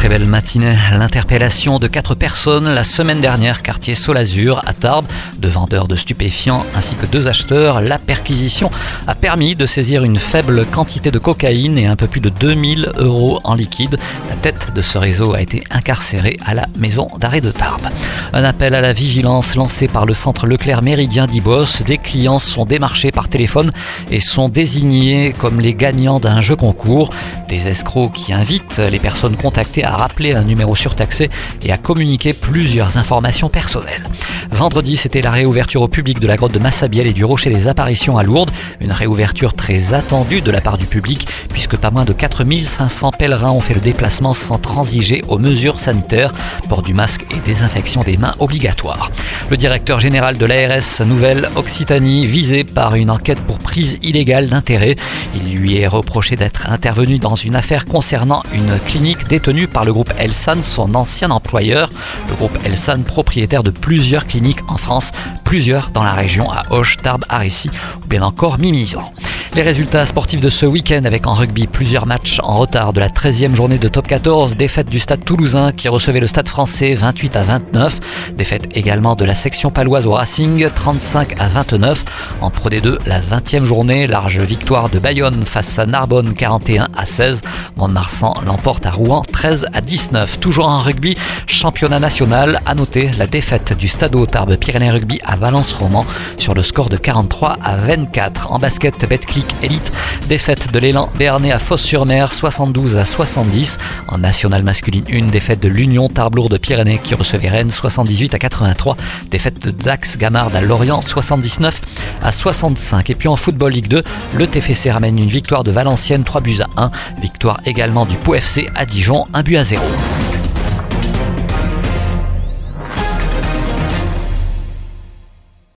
très belle matinée. L'interpellation de quatre personnes la semaine dernière, quartier Solazur à Tarbes, de vendeurs de stupéfiants ainsi que deux acheteurs. La perquisition a permis de saisir une faible quantité de cocaïne et un peu plus de 2000 euros en liquide. La tête de ce réseau a été incarcérée à la maison d'arrêt de Tarbes. Un appel à la vigilance lancé par le centre Leclerc Méridien d'Ibos. Des clients sont démarchés par téléphone et sont désignés comme les gagnants d'un jeu concours. Des escrocs qui invitent les personnes contactées à à rappeler un numéro surtaxé et à communiquer plusieurs informations personnelles. Vendredi, c'était la réouverture au public de la grotte de Massabielle et du Rocher des Apparitions à Lourdes. Une réouverture très attendue de la part du public, puisque pas moins de 4500 pèlerins ont fait le déplacement sans transiger aux mesures sanitaires, port du masque et désinfection des mains obligatoires. Le directeur général de l'ARS Nouvelle-Occitanie, visé par une enquête pour prise illégale d'intérêt, il lui est reproché d'être intervenu dans une affaire concernant une clinique détenue par le groupe Elsan, son ancien employeur. Le groupe Elsan, propriétaire de plusieurs cliniques en France, plusieurs dans la région à Auch, Tarbes, Arissi ou bien encore Mimizan. Les résultats sportifs de ce week-end avec en rugby plusieurs matchs en retard de la 13e journée de top 14, défaite du stade toulousain qui recevait le stade français 28 à 29, défaite également de la section paloise au Racing 35 à 29. En Pro D2, la 20e journée, large victoire de Bayonne face à Narbonne 41 à 16. Mont-de-Marsan l'emporte à Rouen 13 à 19. Toujours en rugby, championnat national, à noter la défaite du stade Tarbes Pyrénées Rugby à Valence-Roman sur le score de 43 à 24. En basket, Betclic Élite. Défaite de l'élan Béarnais à Fos-sur-Mer, 72 à 70. En nationale masculine, une défaite de l'Union Tarblour de Pyrénées qui recevait Rennes, 78 à 83. Défaite de Dax Gamard à Lorient, 79 à 65. Et puis en football Ligue 2, le TFC ramène une victoire de Valenciennes, 3 buts à 1. Victoire également du Pau FC à Dijon, 1 but à 0.